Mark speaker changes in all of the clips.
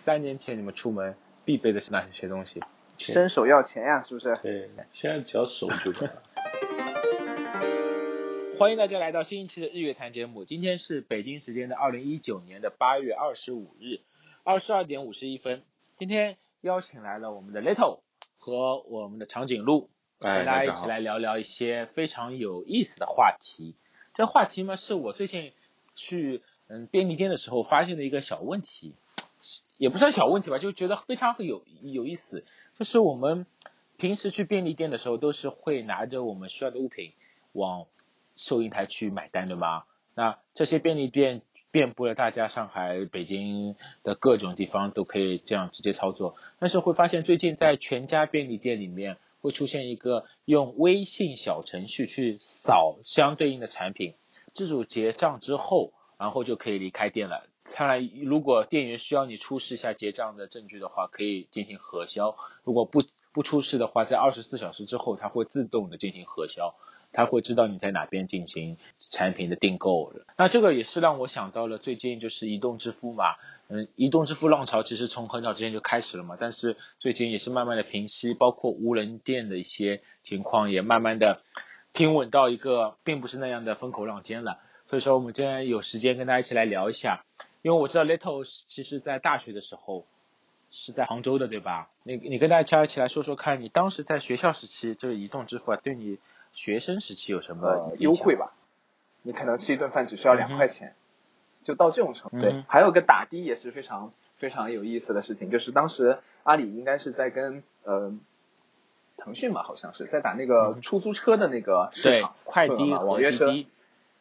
Speaker 1: 三年前你们出门必备的是哪些东西？
Speaker 2: 伸手要钱呀，是不是？
Speaker 3: 对，现在只要手就行了。
Speaker 1: 欢迎大家来到新一期的日月谈节目。今天是北京时间的二零一九年的八月二十五日二十二点五十一分。今天邀请来了我们的 Little 和我们的长颈鹿，
Speaker 3: 哎
Speaker 1: 跟大家一起来聊聊一些非常有意思的话题。这话题嘛，是我最近去嗯便利店的时候发现的一个小问题，也不算小问题吧，就觉得非常有有意思。就是我们平时去便利店的时候，都是会拿着我们需要的物品往收银台去买单，对吗？那这些便利店遍布了大家上海、北京的各种地方，都可以这样直接操作。但是会发现最近在全家便利店里面会出现一个用微信小程序去扫相对应的产品，自主结账之后，然后就可以离开店了。看来，如果店员需要你出示一下结账的证据的话，可以进行核销；如果不不出示的话，在二十四小时之后，它会自动的进行核销。它会知道你在哪边进行产品的订购。那这个也是让我想到了最近就是移动支付嘛，嗯，移动支付浪潮其实从很早之前就开始了嘛，但是最近也是慢慢的平息，包括无人店的一些情况也慢慢的平稳到一个并不是那样的风口浪尖了。所以说我们今天有时间跟大家一起来聊一下，因为我知道 Little 其实在大学的时候是在杭州的，对吧？你你跟大家一起来说说看，你当时在学校时期这个移动支付啊，对你学生时期有什么
Speaker 2: 呃，优惠？吧，你可能吃一顿饭只需要两块钱，就到这种程度。
Speaker 1: 嗯
Speaker 2: 对，还有个打的也是非常非常有意思的事情，就是当时阿里应该是在跟呃腾讯吧，好像是在打那个
Speaker 1: 嗯
Speaker 2: 出租车的那个市
Speaker 1: 对
Speaker 2: 场，
Speaker 1: 快滴
Speaker 2: 份额嘛
Speaker 1: 和
Speaker 2: 网约车。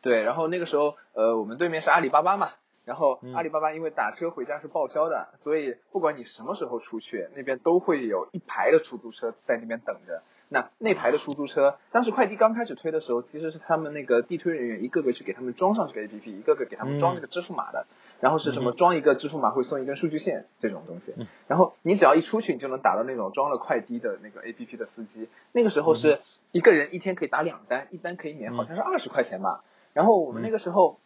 Speaker 2: 对，然后那个时候呃我们对面是阿里巴巴嘛。然后
Speaker 1: 嗯
Speaker 2: 阿里巴巴因为打车回家是报销的，所以不管你什么时候出去，那边都会有一排的出租车在那边等着。那那排的出租车，当时快递刚开始推的时候，其实是他们那个地推人员一个个去给他们装上这个 APP，一个个给他们装这个支付码的。然后是什么
Speaker 1: 嗯
Speaker 2: 装一个支付码会送一根数据线这种东西
Speaker 1: 嗯。
Speaker 2: 然后你只要一出去，你就能打到那种装了快递的那个 APP 的司机。那个时候是一个人一天可以打两单，一单可以免
Speaker 1: 嗯
Speaker 2: 好像是二十块钱吧。然后我们那个时候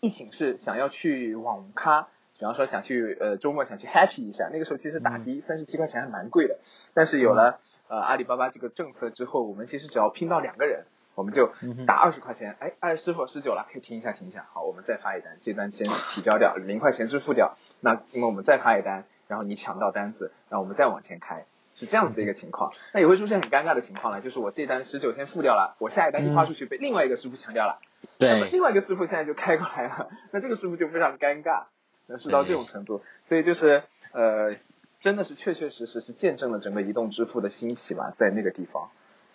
Speaker 2: 一寝室想要去网咖，比方说想去呃周末想去 happy 一下，那个时候其实打的三十七块钱还蛮贵的，但是有了呃阿里巴巴这个政策之后，我们其实只要拼到两个人，我们就打二十块钱，哎，哎师傅十九了，可以停一下停一下，好，我们再发一单，这单先提交掉，零块钱支付掉，那因为我们再发一单，然后你抢到单子，然后我们再往前开。是这样子的一个情况，那也会出现很尴尬的情况了，就是我这单十九先付掉了，我下一单一发出去被另外一个师傅抢掉了，那么
Speaker 1: 对，
Speaker 2: 另外一个师傅现在就开过来了，那这个师傅就非常尴尬，那是到这种程度，所以就是呃，真的是确确实实是见证了整个移动支付的兴起吧，在那个地方。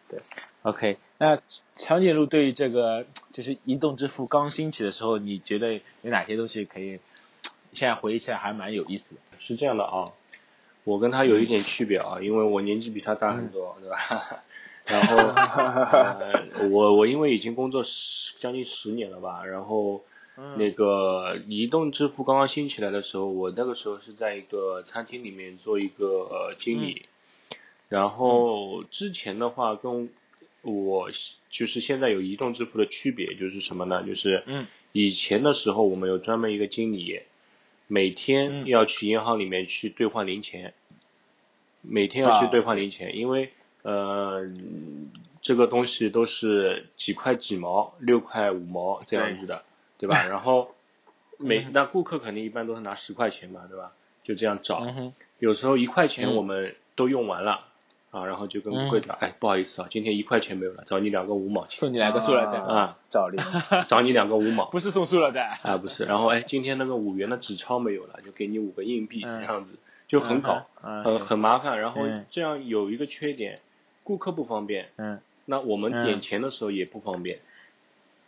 Speaker 1: 对 OK，那长颈鹿对于这个就是移动支付刚兴起的时候，你觉得有哪些东西可以现在回忆起来还蛮有意思的？
Speaker 3: 是这样的啊，我跟他有一点区别啊，因为我年纪比他大很多，
Speaker 1: 嗯
Speaker 3: 对吧？然后、呃、我我因为已经工作十将近十年了吧，然后
Speaker 1: 嗯。
Speaker 3: 那个移动支付刚刚兴起来的时候，我那个时候是在一个餐厅里面做一个呃经理，然后之前的话跟我就是现在有移动支付的区别就是什么呢？就是
Speaker 1: 嗯。
Speaker 3: 以前的时候我们有专门一个经理，每天
Speaker 1: 嗯。
Speaker 3: 要去银行里面去兑换零钱，每天要去
Speaker 1: 啊。
Speaker 3: 兑换零钱，因为呃这个东西都是几块几毛、六块五毛这样子的，对吧？然后每
Speaker 1: 嗯
Speaker 3: 那顾客肯定一般都是拿十块钱嘛，对吧？就这样找，
Speaker 1: 嗯，
Speaker 3: 有时候一块钱
Speaker 1: 嗯
Speaker 3: 我们都用完了。啊，然后就跟柜长，哎，不好意思啊，今天一块钱没有了，找你两个五毛钱
Speaker 1: 送你来个塑料袋，
Speaker 3: 啊，
Speaker 2: 找你，
Speaker 3: 找你两个五毛，
Speaker 1: 不是送塑料袋，
Speaker 3: 啊，不是，然后哎，今天那个五元的纸钞没有了，就给你五个硬币，
Speaker 1: 嗯
Speaker 3: 这样子就很搞，
Speaker 1: 嗯
Speaker 3: 很很麻烦。然后
Speaker 1: 嗯
Speaker 3: 这样有一个缺点，顾客不方便，
Speaker 1: 嗯
Speaker 3: 那我们点
Speaker 1: 嗯
Speaker 3: 钱的时候也不方便。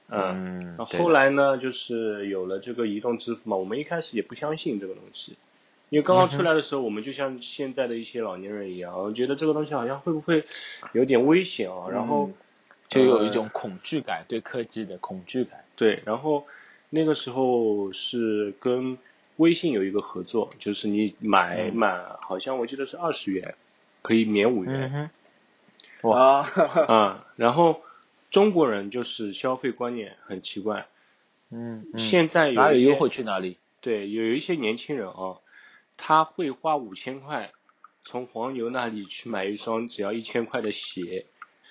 Speaker 3: 嗯，后来呢，就是有了这个移动支付嘛，我们一开始也不相信这个东西，因为刚刚出来的时候，我们就像现在的一些老年人一样，我觉得这个东西好像会不会有点危险啊？然后
Speaker 1: 嗯就有一种恐惧感，对科技的恐惧感。
Speaker 3: 对，然后那个时候是跟微信有一个合作，就是你买
Speaker 1: 嗯
Speaker 3: 满，好像我记得是二十元，可以免五元
Speaker 1: 哼，
Speaker 2: 啊，
Speaker 3: 啊、然后中国人就是消费观念很奇怪，
Speaker 1: 嗯，嗯
Speaker 3: 现在有
Speaker 1: 哪有优惠去哪里？
Speaker 3: 对，有一些年轻人啊，他会花五千块从黄牛那里去买一双只要一千块的鞋，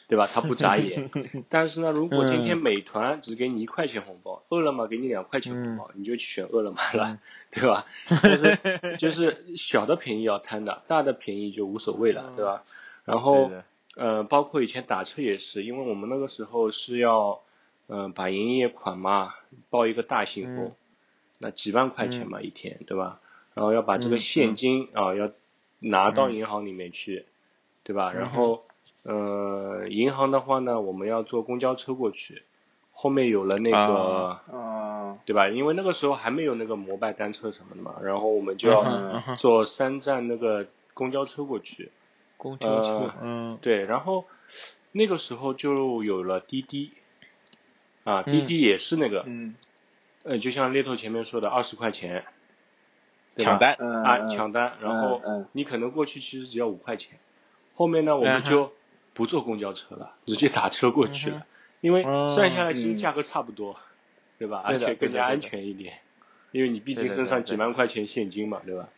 Speaker 3: 对吧？他不眨眼。但是呢，如果今天美团只给你一块钱红包，饿了么给你两块钱红包，你就去选饿了么了，对吧？就是 就是小的便宜要贪的，大的便宜就无所谓了，对吧？然后呃，包括以前打车也是，因为我们那个时候是要嗯把营业款嘛报一个大信封，那几万块钱嘛一天，对吧？然后要把这个现金啊要拿到银行里面去，对吧？然后呃银行的话呢，我们要坐公交车过去，后面有了那个，对吧？因为那个时候还没有那个摩拜单车什么的嘛，然后我们就要坐三站那个公交车过去。
Speaker 1: 公交车，嗯，
Speaker 3: 对，然后那个时候就有了滴滴，啊，滴滴也是那个，
Speaker 2: 嗯，
Speaker 3: 呃，就像猎头前面说的，二十块钱。
Speaker 1: 抢单
Speaker 3: 啊，抢单，然后你可能过去其实只要五块钱，后面呢我们就不坐公交车了，直接打车过去了，因为算下来其实价格差不多，对吧？而且更加安全一点，因为你毕竟身上几万块钱现金嘛，对吧？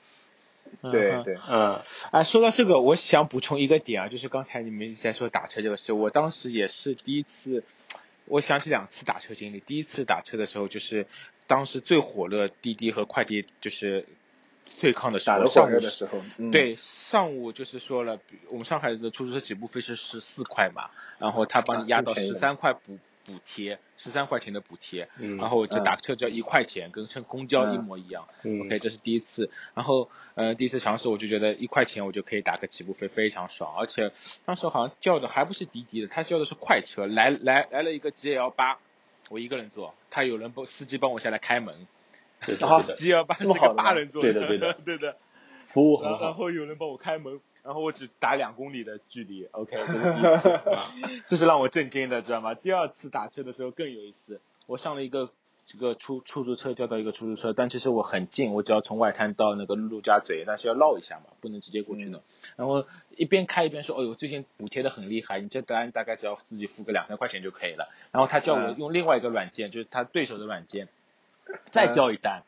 Speaker 2: 对对，
Speaker 3: 嗯，
Speaker 1: 哎，说到这个，我想补充一个点啊，就是刚才你们一直在说打车这个事，我当时也是第一次，我想起两次打车经历，第一次打车的时候就是当时最火热滴滴和快递就是。对抗的时候，上午
Speaker 2: 的时候，
Speaker 1: 对上午就是说了，我们上海的出租车起步费是十四块嘛，然后他帮你压到十三块补补贴，十三块钱的补贴，然后就打车只要一块钱，跟乘公交一模一样。OK，这是第一次，然后呃第一次尝试我就觉得一块钱我就可以打个起步费，非常爽，而且当时好像叫的还不是滴滴的，他叫的是快车，来来来了一个 GL 八，我一个人坐，他有人帮司机帮我下来开门。G 二八是个八人座，
Speaker 3: 对的对
Speaker 1: 的。对的，
Speaker 3: 服务很好。
Speaker 1: 然后有人帮我开门，然后我只打两公里的距离，OK，这是第一次，这是让我震惊的，知道吗？第二次打车的时候更有意思，我上了一个这个出出租车，叫到一个出租车，但其实我很近，我只要从外滩到那个陆家嘴，但是要绕一下嘛，不能直接过去的。然后一边开一边说，哦呦，最近补贴的很厉害，你这单大概只要自己付个两三块钱就可以了。然后他叫我用另外一个软件，就是他对手的软件。再叫一单，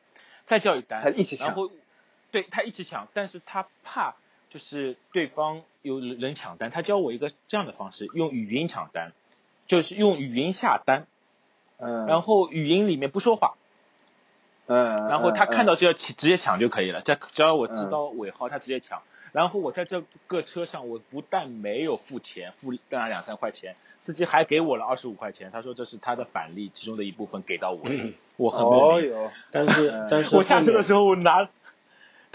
Speaker 1: 再叫一单，
Speaker 2: 一起
Speaker 1: 抢，然后对他一直抢，但是他怕就是对方有人抢单，他教我一个这样的方式，用语音抢单，就是用语音下单，
Speaker 2: 嗯，
Speaker 1: 然后语音里面不说话，
Speaker 2: 嗯，
Speaker 1: 然后他看到就要直接抢就可以了，在只要我知道尾号，他直接抢。然后我在这个车上，我不但没有付钱，付大概两三块钱，司机还给我了二十五块钱。他说这是他的返利，其中的一部分给到我。我很
Speaker 2: 哦哟，
Speaker 3: 但是但是
Speaker 1: 我下车的时候我拿，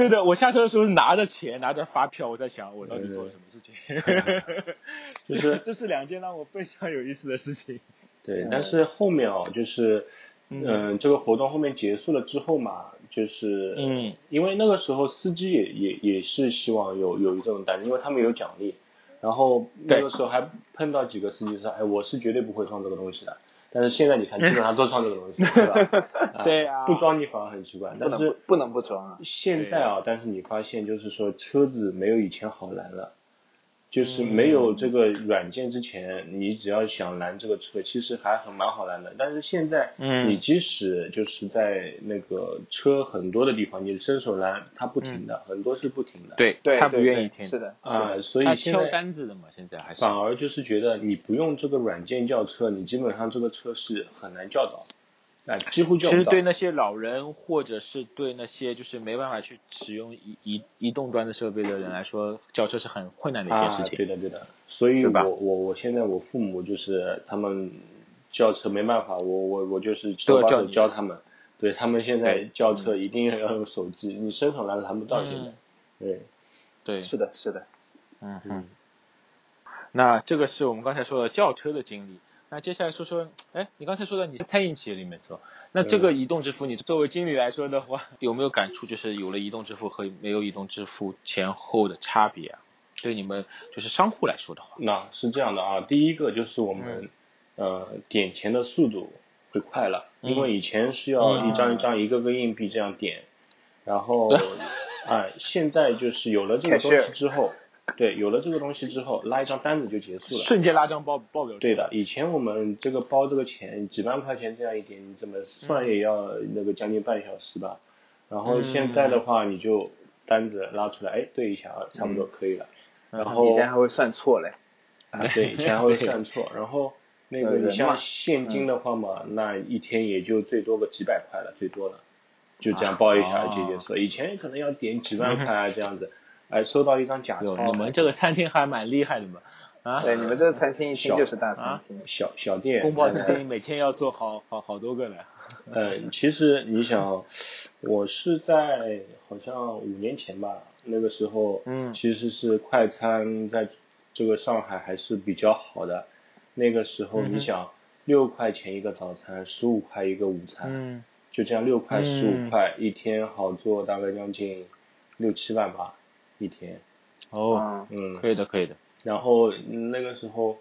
Speaker 1: 对的，我下车的时候拿着钱，拿着发票，我在想我到底做了什么事情。
Speaker 3: 就是
Speaker 1: 这是两件让我非常有意思的事情。
Speaker 3: 对，但是后面哦，就是嗯，这个活动后面结束了之后嘛。就是，
Speaker 1: 嗯，
Speaker 3: 因为那个时候司机也也也是希望有有一这种单，因为他们有奖励。然后那个时候还碰到几个司机说，哎，我是绝对不会装这个东西的。但是现在你看，基本上都装这个东西，对吧？
Speaker 1: 对啊。
Speaker 3: 不装你反而很奇怪，但是
Speaker 2: 不能不装啊。
Speaker 3: 现在啊，但是你发现就是说车子没有以前好拦了。就是没有这个软件之前，你只要想拦这个车，其实还很蛮好拦的。但是现在，你即使就是在那个车很多的地方，你伸手拦，它不停的，很多是不停的。
Speaker 1: 对，
Speaker 2: 对，
Speaker 1: 他不愿意停。
Speaker 2: 是的，
Speaker 3: 啊，所以现在
Speaker 1: 单子的嘛，现在还是
Speaker 3: 反而就是觉得你不用这个软件叫车，你基本上这个车是很难叫到。哎，几乎就
Speaker 1: 其实对那些老人，或者是对那些就是没办法去使用移移移动端的设备的人来说，叫车是很困难的一件事情。
Speaker 3: 对的，对的。所以我我我现在我父母就是他们叫车没办法，我我我就是手把手教他们。对他们现在叫车一定要用手机，你伸手拦拦不到现在。对，
Speaker 1: 对，
Speaker 2: 是的，是的。
Speaker 1: 嗯嗯。那这个是我们刚才说的轿车的经历。那接下来说说，哎，你刚才说的你在餐饮企业里面做，那这个移动支付，你作为经理来说的话，有没有感触？就是有了移动支付和没有移动支付前后的差别啊？对你们就是商户来说的话，
Speaker 3: 那是这样的啊，第一个就是我们呃点钱的速度会快了，因为以前是要一张一张一个个硬币这样点，然后哎，现在就是有了这个东西之后。对，有了这个东西之后，拉一张单子就结束了。
Speaker 1: 瞬间拉张报报表。
Speaker 3: 对的，以前我们这个包这个钱几万块钱这样一点，你怎么算也要那个将近半小时吧。然后现在的话，你就单子拉出来，哎，对一下啊，差不多可以了。然后以
Speaker 2: 前还会算错嘞。
Speaker 3: 啊，对，以前还会 算错。然后那个你像现金的话嘛，那一天也就最多个几百块了，最多了，就这样包一下
Speaker 1: 啊
Speaker 3: 就结束了。以前可能要点几万 块啊这样子，哎，收到一张假
Speaker 1: 哟，
Speaker 3: 钞，
Speaker 1: 你们这个餐厅还蛮厉害的嘛，啊，
Speaker 2: 对，你们这个餐厅一听
Speaker 3: 小
Speaker 2: 就是大餐厅。
Speaker 3: 小小店，
Speaker 1: 宫保鸡
Speaker 3: 呃
Speaker 1: 丁每天要做好 好好多个呢。
Speaker 3: 呃，其实你想，我是在好像五年前吧，那个时候，
Speaker 1: 嗯。
Speaker 3: 其实是快餐在这个上海还是比较好的。那个时候你想，六块钱一个早餐，十五块一个午餐，
Speaker 1: 嗯。
Speaker 3: 就这样六块十
Speaker 1: 嗯
Speaker 3: 五块，一天好做大概将近六七万吧，一天，
Speaker 1: 哦，
Speaker 2: 嗯，
Speaker 3: 嗯，
Speaker 1: 可以的，可以的。
Speaker 3: 然后嗯那个时候，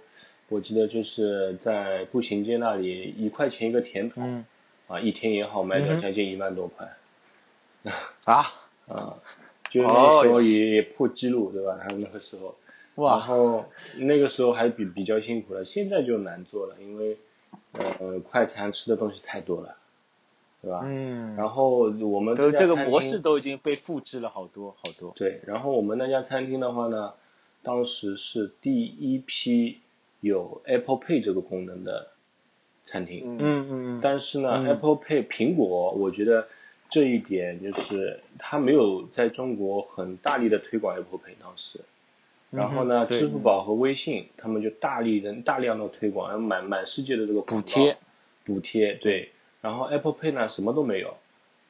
Speaker 3: 我记得就是在步行街那里，一块钱一个甜筒。
Speaker 1: 嗯
Speaker 3: 啊，一天也好卖掉将近一万多块，
Speaker 1: 啊，
Speaker 3: 啊，就是那个时候也也破纪录，对吧？他们那个时候，然
Speaker 1: 哇，
Speaker 3: 后那个时候还比比较辛苦了，现在就难做了，因为呃快餐吃的东西太多了，对吧？
Speaker 1: 嗯，
Speaker 3: 然后我们
Speaker 1: 都这个模式都已经被复制了好多好多。
Speaker 3: 对，然后我们那家餐厅的话呢，当时是第一批有 Apple Pay 这个功能的餐厅，
Speaker 2: 嗯
Speaker 1: 嗯
Speaker 3: 但是呢、
Speaker 1: 嗯
Speaker 3: a p p l e Pay 苹果，我觉得这一点就是它没有在中国很大力的推广 Apple Pay 当时。然后呢，
Speaker 1: 嗯
Speaker 3: 支付宝和微信他们就大力的大量的推广，然后满满世界的这个
Speaker 1: 补贴，
Speaker 3: 补贴对。然后 Apple Pay 呢什么都没有，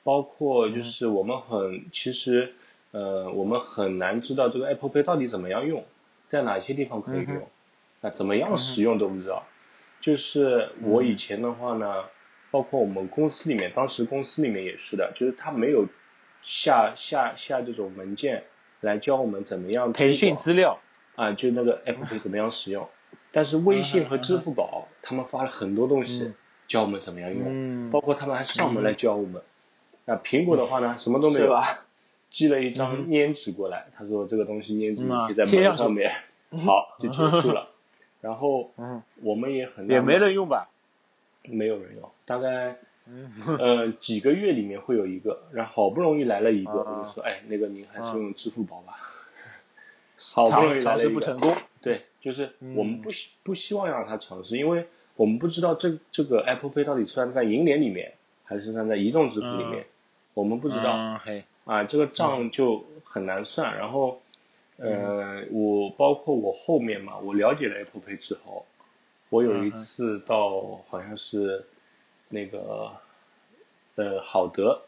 Speaker 3: 包括就是我们很、其实呃我们很难知道这个 Apple Pay 到底怎么样用，在哪些地方可以用，
Speaker 1: 嗯哼
Speaker 3: 那怎么样使用都不知道。就是我以前的话呢，包括我们公司里面，当时公司里面也是的，就是他没有下下下这种文件来教我们怎么样
Speaker 1: 培训资料。
Speaker 3: 啊，就那个 Apple Pay 怎么样使用。但是微信和支付宝他们发了很多东西
Speaker 1: 嗯
Speaker 3: 教我们怎么样用，
Speaker 1: 嗯。
Speaker 3: 包括他们还上门来教我们。那苹果的话呢，什么都没有？寄了一张粘纸过来，他说这个东西粘纸贴在门上面，好就结束了。然后
Speaker 1: 嗯，
Speaker 3: 我们也很
Speaker 1: 也没人用吧？
Speaker 3: 没有人用，大概
Speaker 1: 嗯，
Speaker 3: 呃几个月里面会有一个，然后好不容易来了一个，
Speaker 1: 啊。
Speaker 3: 我就说哎那个您还是
Speaker 1: 啊
Speaker 3: 用支付宝吧。好不容易来
Speaker 1: 尝
Speaker 3: 了一个。
Speaker 1: 试不成功。
Speaker 3: 对，就是
Speaker 1: 嗯。
Speaker 3: 我们不希不希望让他尝试，因为我们不知道这这个 Apple Pay 到底算在银联里面，还是算在移动支付里面，我们不知道。
Speaker 1: 嗯嘿，
Speaker 3: 啊，这个账就很难算。然后，呃，我包括我后面嘛，我了解了 Apple Pay 之后，我有一次到好像是那个呃好德，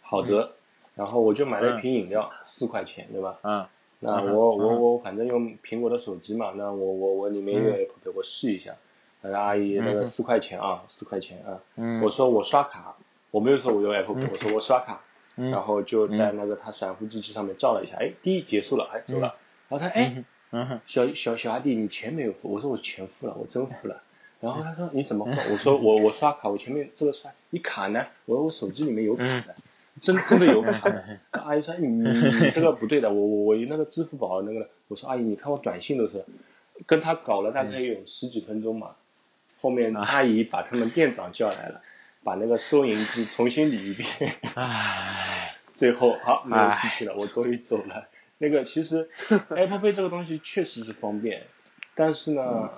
Speaker 3: 好德，然后我就买了一瓶饮料，四块钱，对吧？
Speaker 1: 嗯
Speaker 3: 那我我我反正用苹果的手机嘛，那我我我里面有
Speaker 1: 嗯
Speaker 3: Apple Pay，我试一下。那个阿姨，那个四块钱啊，四块钱啊。
Speaker 1: 嗯，
Speaker 3: 我说我刷卡，我没有说我用 Apple Pay，我说我刷卡。
Speaker 1: 嗯
Speaker 3: 然后就在那个他闪付机器上面照了一下，哎，滴结束了，哎走了。然后他哎，小小小阿弟，你钱没有付？我说我钱付了，我真付了。然后他说你怎么付？我说我我刷卡，我前面这个刷，你卡呢？我说我手机里面有卡的，真真的有卡的。阿姨说你你你这个不对的，我我我那个支付宝那个，我说阿姨你看我短信都是，跟他搞了大概有十几分钟嘛，后面阿姨把他们店长叫来了，把那个收银机重新理一遍。
Speaker 1: 唉，
Speaker 3: 最后好没有事情了，我终于走了。那个其实 Apple Pay 这个东西确实是方便，但是呢，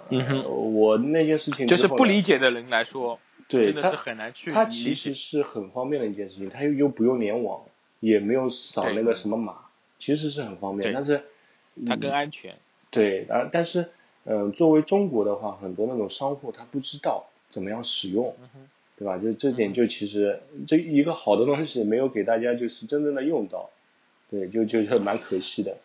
Speaker 3: 我那件事情
Speaker 1: 就是不理解的人来说，真的是很难去理
Speaker 3: 它其实是很方便的一件事情，它又又不用联网，也没有扫那个什么码，其实是很方便。但是
Speaker 1: 它更安全。
Speaker 3: 对啊，但是嗯、呃作为中国的话，很多那种商户他不知道怎么样使用，对吧？就这点就其实这一个好的东西没有给大家就是真正的用到，对，就就是蛮可惜的，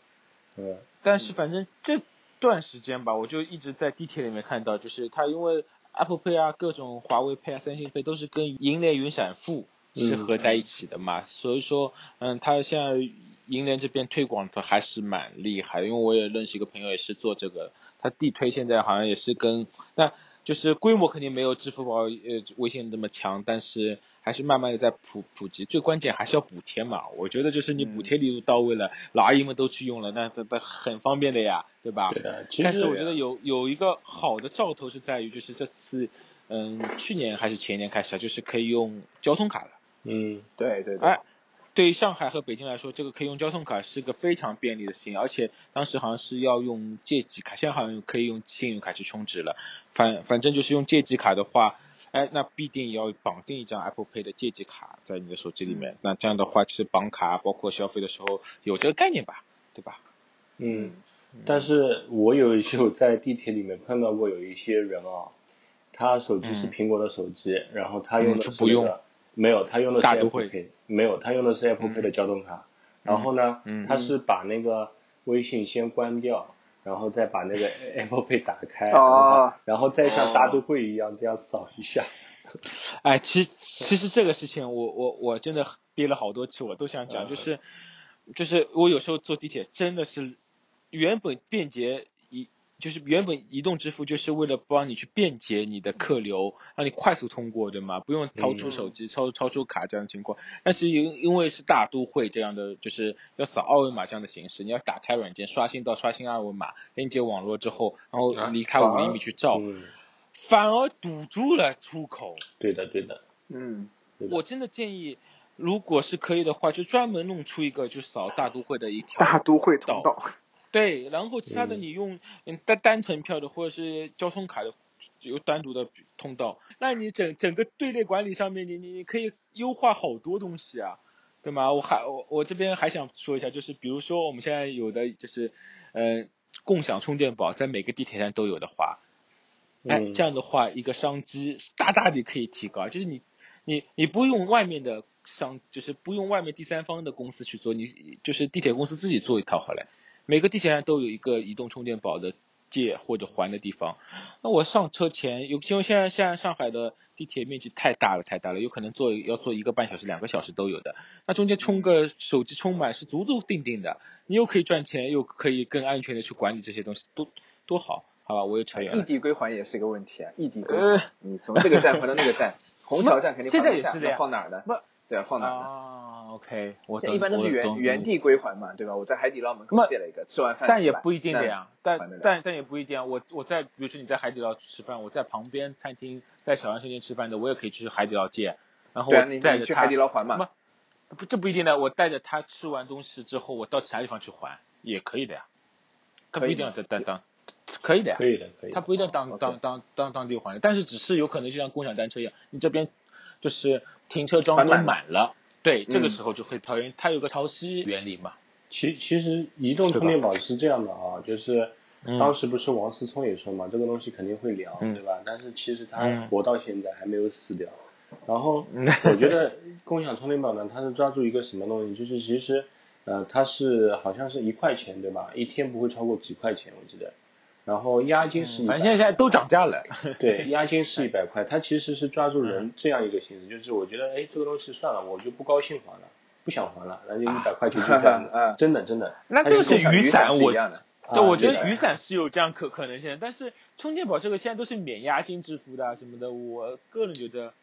Speaker 3: 嗯
Speaker 1: 但是反正这段时间吧，我就一直在地铁里面看到，就是它因为 Apple Pay 啊、各种华为 Pay 啊、三星 Pay 都是跟银联云闪付是
Speaker 3: 嗯。
Speaker 1: 合在一起的嘛，所以说，嗯，它现在银联这边推广的还是蛮厉害，因为我也认识一个朋友也是做这个，他地推现在好像也是跟那。就是规模肯定没有支付宝、呃微信那么强，但是还是慢慢的在普普及。最关键还是要补贴嘛，我觉得就是你补贴力度到位了，老阿姨们都去用了，那这这很方便的呀，对吧？
Speaker 3: 对的。
Speaker 1: 但是我觉得有有一个好的兆头是在于，就是这次，嗯，去年还是前年开始啊，就是可以用交通卡了。
Speaker 3: 嗯
Speaker 2: 对对对，
Speaker 1: 哎，对于上海和北京来说，这个可以用交通卡是个非常便利的事情，而且当时好像是要用借记卡，现在好像可以用信用卡去充值了。反反正就是用借记卡的话，哎，那必定要绑定一张 Apple Pay 的借记卡在你的手机里面。那这样的话，其实绑卡包括消费的时候有这个概念吧，对吧？
Speaker 3: 嗯，但是我有有在地铁里面碰到过有一些人啊，他手机是苹果的手机，然后他用的是
Speaker 1: 不用
Speaker 3: 没有，他用的是
Speaker 1: 大都
Speaker 3: Apple
Speaker 1: 会
Speaker 3: Pay，没有，他用的是 Apple Pay 的交通卡。然后呢，
Speaker 1: 嗯
Speaker 3: 他是把那个微信先关掉，然后再把那个 Apple Pay 打开，然
Speaker 2: 哦
Speaker 3: 后然后再像大都会一样这样扫一下。
Speaker 1: 哎，其其实这个事情我我我真的憋了好多次，我都想讲，
Speaker 3: 嗯。
Speaker 1: 就是就是我有时候坐地铁真的是原本便捷移，就是原本移动支付就是为了帮你去便捷你的客流，让你快速通过，对吗？不用掏出手机、掏掏出卡这样的情况。但是因因为是大都会这样的，就是要扫二维码这样的形式，你要打开软件刷新到刷新二维码，连接网络之后，然后离开五厘米去照，
Speaker 3: 嗯，
Speaker 1: 反而堵住了出口。
Speaker 3: 对的对的。
Speaker 2: 嗯，
Speaker 1: 我真的建议，如果是可以的话，就专门弄出一个就扫大都会的一条
Speaker 2: 大都会通道，
Speaker 1: 对，然后其他的
Speaker 3: 嗯
Speaker 1: 你用嗯单单程票的或者是交通卡的有单独的通道，那你整整个队列管理上面，你你你可以优化好多东西啊，对吗？我还我我这边还想说一下，就是比如说我们现在有的就是呃共享充电宝，在每个地铁站都有的话，哎，
Speaker 3: 嗯
Speaker 1: 这样的话，一个商机大大的可以提高，就是你你你不用外面的商，就是不用外面第三方的公司去做，你就是地铁公司自己做一套好了。每个地铁站都有一个移动充电宝的借或者还的地方。那我上车前，有因为现在现在上海的地铁面积太大了，太大了，有可能坐要坐一个半小时、两个小时都有的。那中间充个手机充满是足足定定的，你又可以赚钱，又可以更安全的去管理这些东西，多多好，好吧？我又扯远了。
Speaker 2: 异地归还也是个问题啊，异地归
Speaker 1: 呃
Speaker 2: 还，你从这个站回到那个站，虹桥站肯定
Speaker 1: 现在
Speaker 2: 放不下
Speaker 1: 也是的呀
Speaker 2: 放哪儿呢？
Speaker 1: 不，
Speaker 2: 对啊，放哪？
Speaker 1: 啊，OK，我
Speaker 2: 现在一般都是原原地归还嘛，对吧？我在海底捞门口
Speaker 1: 那
Speaker 2: 借了一个，吃完饭
Speaker 1: 但也不一定的。呀，但但但也不一定啊。我我在比如说你在海底捞吃饭，我在旁边餐厅在小杨生店吃饭的，我也可以去海底捞借，然后
Speaker 2: 对啊，
Speaker 1: 我
Speaker 2: 你你去
Speaker 1: 带着去
Speaker 2: 海底捞还嘛？
Speaker 1: 不不这不一定的，我带着他吃完东西之后，我到其他地方去还也可以的呀。他不一定要在当当，可以的呀
Speaker 3: 可。以的可以。
Speaker 1: 他不一定当当当当当地还的，但是只是有可能就像共享单车一样，你这边就是停车桩都
Speaker 2: 满了
Speaker 1: 满，对，这个
Speaker 2: 嗯
Speaker 1: 时候就会讨厌，它有个潮汐原理嘛。
Speaker 3: 其其实移动充电宝是这样的啊，就是
Speaker 1: 嗯
Speaker 3: 当时不是王思聪也说嘛，这个东西肯定会凉，
Speaker 1: 嗯
Speaker 3: 对吧？但是其实它
Speaker 1: 嗯
Speaker 3: 活到现在还没有死掉。然后我觉得共享充电宝呢，它是抓住一个什么东西，就是其实呃它是好像是一块钱对吧？一天不会超过几块钱我记得。然后押金是
Speaker 1: 反正现在都涨价了。
Speaker 3: 对，押金是一百块，它其实是抓住人这样一个形式，就是我觉得，哎，这个东西算了，我就不高兴还了，不想还了，那就一百块钱就这样
Speaker 2: 啊
Speaker 3: 的，真的真的。
Speaker 1: 那这个是雨伞，我。对，
Speaker 3: 啊
Speaker 1: 我觉得雨伞是有这样可可能性的，但是充电宝这个现在都是免押金支付的啊什么的，我个人觉得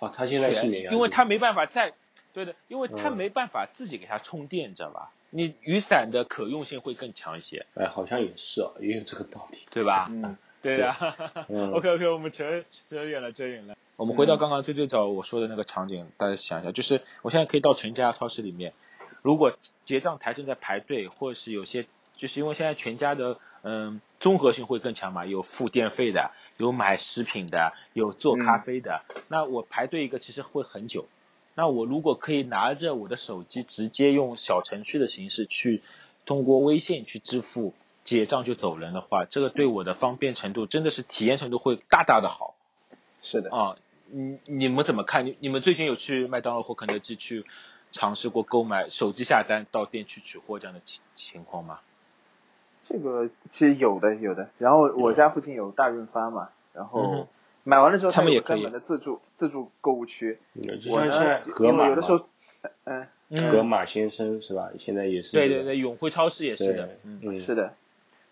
Speaker 3: 啊，他现在是免押金，
Speaker 1: 因为他没办法再，对的，因为它
Speaker 3: 嗯
Speaker 1: 没办法自己给他充电，你知道吧？你雨伞的可用性会更强一些，
Speaker 3: 哎，好像也是哦，也有这个道理。
Speaker 1: 对吧？
Speaker 2: 嗯，
Speaker 1: 对的。
Speaker 3: 嗯
Speaker 1: OK OK，我们扯扯远了，扯远了。我们回到刚刚最最早我说的那个场景，大家想一下，就是我现在可以到全家超市里面，如果结账台正在排队，或者是有些，就是因为现在全家的嗯综合性会更强嘛，有付电费的，有买食品的，有做咖啡的，那我排队一个其实会很久。那我如果可以拿着我的手机直接用小程序的形式去通过微信去支付结账就走人的话，这个对我的方便程度真的是体验程度会大大的好
Speaker 2: 是的。
Speaker 1: 啊！你你们怎么看？你你们最近有去麦当劳或肯德基去尝试过购买手机下单到店去取货这样的情情况吗？
Speaker 2: 这个其实有的有的，然后我家附近有大润发嘛，然
Speaker 1: 嗯
Speaker 2: 后
Speaker 1: 哼
Speaker 2: 买完了之后，
Speaker 1: 他们也可以。
Speaker 2: 专门的自助自助购物区。我呢，
Speaker 3: 盒马嘛，
Speaker 2: 因为有的时候，嗯，
Speaker 3: 河马先生是吧？现在也是。
Speaker 1: 对对对，永辉超市也是的，嗯，
Speaker 3: 嗯，
Speaker 2: 是的，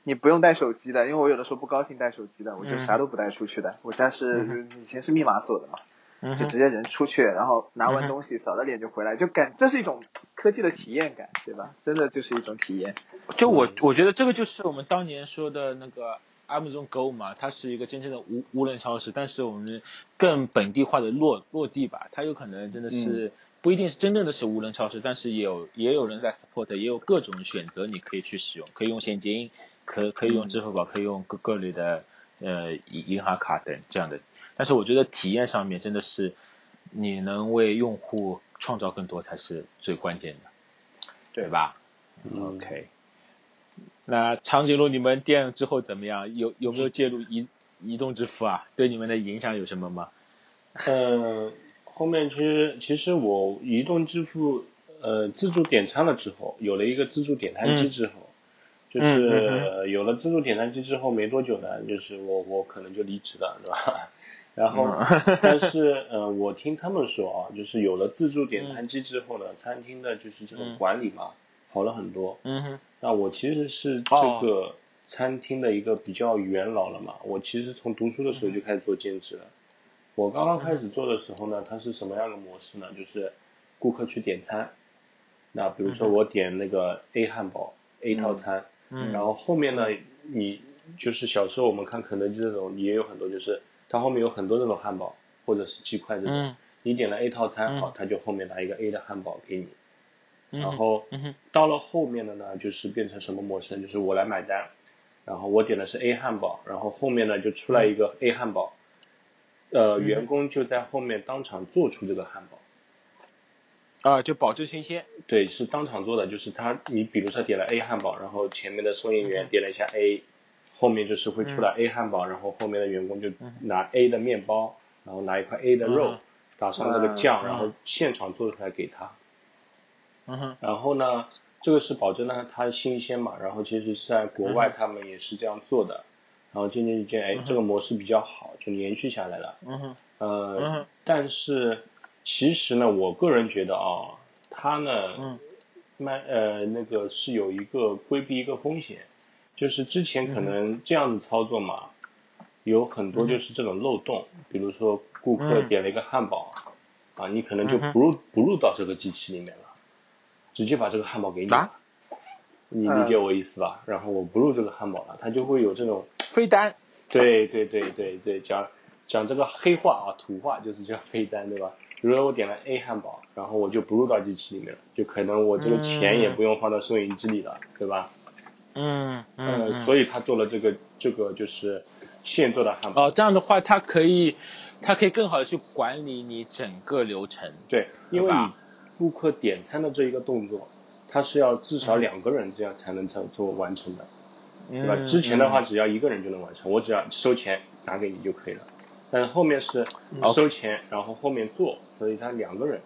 Speaker 2: 你不用带手机的，因为我有的时候不高兴带手机的，我就
Speaker 1: 嗯
Speaker 2: 啥都不带出去的。我家是以前是密码锁的嘛，
Speaker 1: 嗯
Speaker 2: 就直接人出去，然后拿完东西扫了脸就回来，就感这是一种科技的体验感，对吧？真的就是一种体验。
Speaker 1: 就我我觉得这个就是我们当年说的那个 Amazon Go 嘛，它是一个真正的无无人超市，但是我们更本地化的落落地吧，它有可能真的是不一定是真正的是无人超市，但是也有也有人在 support，也有各种选择你可以去使用，可以用现金，可可以用支付宝，可以用各各类的呃银银行卡等这样的。但是我觉得体验上面真的是你能为用户创造更多才是最关键的，对。吧、
Speaker 3: 嗯。
Speaker 1: O k 那长颈鹿你们店之后怎么样？有有没有介入移移动支付啊？对你们的影响有什么吗？
Speaker 3: 呃，后面其实其实我移动支付呃自助点餐了之后，有了一个自助点餐机之后，就
Speaker 1: 嗯
Speaker 3: 是有了自助点餐机之后没多久呢，就是我我可能就离职了，对吧？然后，
Speaker 1: 嗯
Speaker 3: 但是呃，我听他们说啊，就是有了自助点餐机之后呢，餐厅的就是这种管理嘛，好了很多。
Speaker 1: 嗯哼，
Speaker 3: 那我其实是这
Speaker 1: 哦。
Speaker 3: 个餐厅的一个比较元老了嘛，我其实从读书的时候就开始做兼职了。我刚刚开始做的时候呢，它是什么样的模式呢？就是顾客去点餐，那比如说我点那个 A 汉堡、A 套餐，
Speaker 1: 嗯。
Speaker 3: 然后后面呢，你就是小时候我们看肯德基这种也有很多，就是它后面有很多那种汉堡或者是鸡块这种，
Speaker 1: 嗯。
Speaker 3: 你点了 A 套餐，
Speaker 1: 嗯。
Speaker 3: 好，它就后面拿一个 A 的汉堡给你。
Speaker 1: 嗯
Speaker 3: 然后到了后面的呢，就是变成什么模式呢？就是我来买单，然后我点的是 A 汉堡，然后后面呢就出来一个 A 汉堡，呃，
Speaker 1: 嗯。
Speaker 3: 员工就在后面当场做出这个汉堡，
Speaker 1: 啊，就保质新鲜。
Speaker 3: 对，是当场做的，就是他你比如说点了 A 汉堡，然后前面的收银
Speaker 1: 嗯
Speaker 3: 员点了一下 A，后面就是会出来 A 汉堡，然后后面的员工就拿 A 的面包，然后拿一块 A 的肉
Speaker 1: 嗯，
Speaker 3: 打上那个酱，
Speaker 1: 嗯。
Speaker 3: 然后现场做出来给他。
Speaker 1: 嗯哼，
Speaker 3: 然后呢，这个是保证呢它新鲜嘛，然后其实是在国外他们也是这样做的，然后渐渐渐哎这个模式比较好，就延续下来了。
Speaker 1: 嗯哼，
Speaker 3: 呃，
Speaker 1: 嗯
Speaker 3: 但是其实呢，我个人觉得啊，它呢，
Speaker 1: 嗯。
Speaker 3: 卖呃那个是有一个规避一个风险，就是之前可能这样子操作嘛，有很多就是这种漏洞，比如说顾客
Speaker 1: 嗯。
Speaker 3: 点了一个汉堡，啊，你可能就不入不入到这个机器里面了，直接把这个汉堡给你你理解我意思吧？然后我不入这个汉堡了，它就会有这种
Speaker 1: 飞单。
Speaker 3: 对对对对对，讲讲这个黑话啊，土话就是叫飞单，对吧？比如说我点了 A 汉堡，然后我就不入到机器里面了，就可能我这个钱也不用放到收银机里了，对吧？
Speaker 1: 嗯
Speaker 3: 呃，
Speaker 1: 嗯。
Speaker 3: 所以他做了这个这个就是现做的汉堡。
Speaker 1: 哦，这样的话，它可以，它可以更好的去管理你整个流程。
Speaker 3: 对，因为你
Speaker 1: 对吧
Speaker 3: 顾客点餐的这一个动作，它是要至少两个人这样才能才做完成的。
Speaker 1: 对
Speaker 3: 对吧？之前的话，只要一个人就能完成，我只要收钱拿给你就可以了。但是后面是收钱，然后后面做，所以他两个人。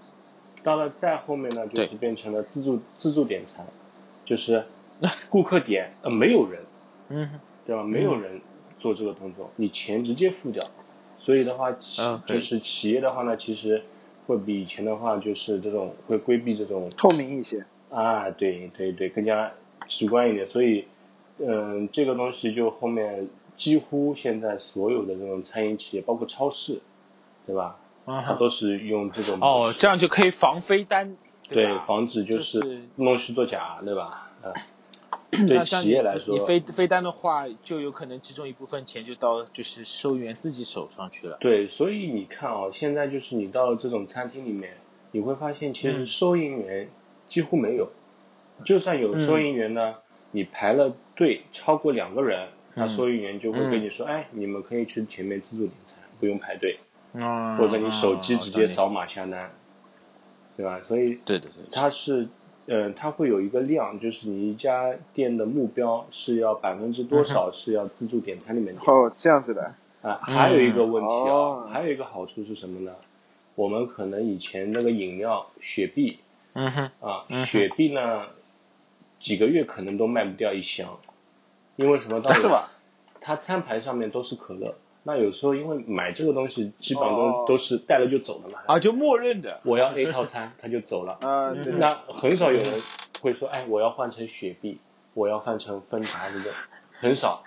Speaker 3: 到了再后面呢，就是变成了自助自助点餐，就是 顾客点呃没有人，
Speaker 1: 嗯
Speaker 3: 对吧？没有人做这个动作，你钱直接付掉。所以的话，企就是企业的话呢，其实会比以前的话就是这种会规避这种
Speaker 2: 透明一些。
Speaker 3: 啊，对对对，更加直观一点。所以，嗯，这个东西就后面几乎现在所有的这种餐饮企业，包括超市，对吧？
Speaker 1: 啊
Speaker 3: 它都是用这种
Speaker 1: 哦这样就可以防飞单。
Speaker 3: 对
Speaker 1: 吧
Speaker 3: 防止就
Speaker 1: 就是
Speaker 3: 是弄虚作假，对吧？嗯，
Speaker 1: 那
Speaker 3: 对企业来说
Speaker 1: 你，飞飞单的话，就有可能其中一部分钱就到就是收银员自己手上去了。
Speaker 3: 对，所以你看啊，现在就是你到这种餐厅里面，你会发现其实
Speaker 1: 嗯
Speaker 3: 收银员几乎没有，就算有收银员呢，你排了队超过两个人，那
Speaker 1: 嗯
Speaker 3: 收银员就会跟
Speaker 1: 嗯
Speaker 3: 你说，哎，你们可以去前面自助点餐，不用排队，
Speaker 1: 嗯
Speaker 3: 或者你手机直接扫
Speaker 1: 码。
Speaker 3: 码下单，对吧？所以
Speaker 1: 对对对。
Speaker 3: 它是，呃，它会有一个量，就是你一家店的目标是要百分之多
Speaker 1: 嗯
Speaker 3: 少是要自助点餐里面点。
Speaker 2: 哦，这样子的。
Speaker 3: 啊，还有一个问题啊，
Speaker 2: 哦
Speaker 3: 还有一个好处是什么呢？我们可能以前那个饮料雪碧
Speaker 1: 嗯哼。
Speaker 3: 啊，
Speaker 1: 嗯
Speaker 3: 雪碧呢，几个月可能都卖不掉一箱，因为什么道理？
Speaker 2: 是吧？
Speaker 3: 它餐盘上面都是可乐，那有时候因为买这个东西基本上都、
Speaker 2: 哦
Speaker 3: 都是带了就走了嘛。
Speaker 1: 啊，就默认的。
Speaker 3: 我要 A 套餐，他就走了。
Speaker 2: 啊，对
Speaker 3: 那。很少有人会说，哎，我要换成雪碧，我要换成芬达这种，很少，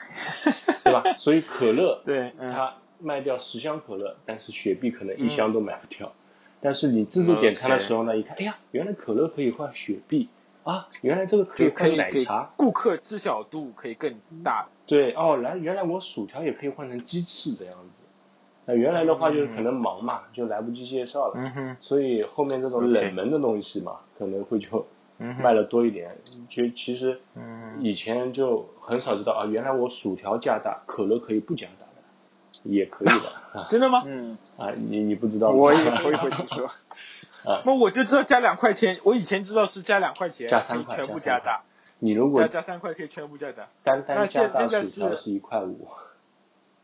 Speaker 3: 对吧？所以可乐，
Speaker 1: 对嗯
Speaker 3: 它卖掉十箱可乐，但是雪碧可能一箱都买不掉。但是你自助点餐的时候呢，一看，哎呀，原来可乐可以换雪碧啊，原来这个可以换
Speaker 1: 就可以
Speaker 3: 奶茶，
Speaker 1: 顾客知晓度可以更大。
Speaker 3: 对，哦，来，原来我薯条也可以换成鸡翅这样子。那原来的话就是可能忙嘛，就来不及介绍了。
Speaker 1: 嗯哼，
Speaker 3: 所以后面这种冷门的东西嘛，可能会就
Speaker 1: 嗯
Speaker 3: 卖的多一点。就其实
Speaker 1: 嗯
Speaker 3: 以前就很少知道啊，原来我薯条加大，可乐可以不加大的，也可以的啊
Speaker 1: 真的吗？
Speaker 2: 嗯，
Speaker 3: 啊！你你不知道？
Speaker 2: 我也我也会听说。
Speaker 1: 那我就知道加两块钱，我以前知道是加两块钱，
Speaker 3: 加三块
Speaker 1: 全部
Speaker 3: 加
Speaker 1: 大，
Speaker 3: 你如果
Speaker 1: 加加三块可以全部加大
Speaker 3: 单
Speaker 1: 那
Speaker 3: 单加大
Speaker 1: 现现在是
Speaker 3: 薯条是一块五。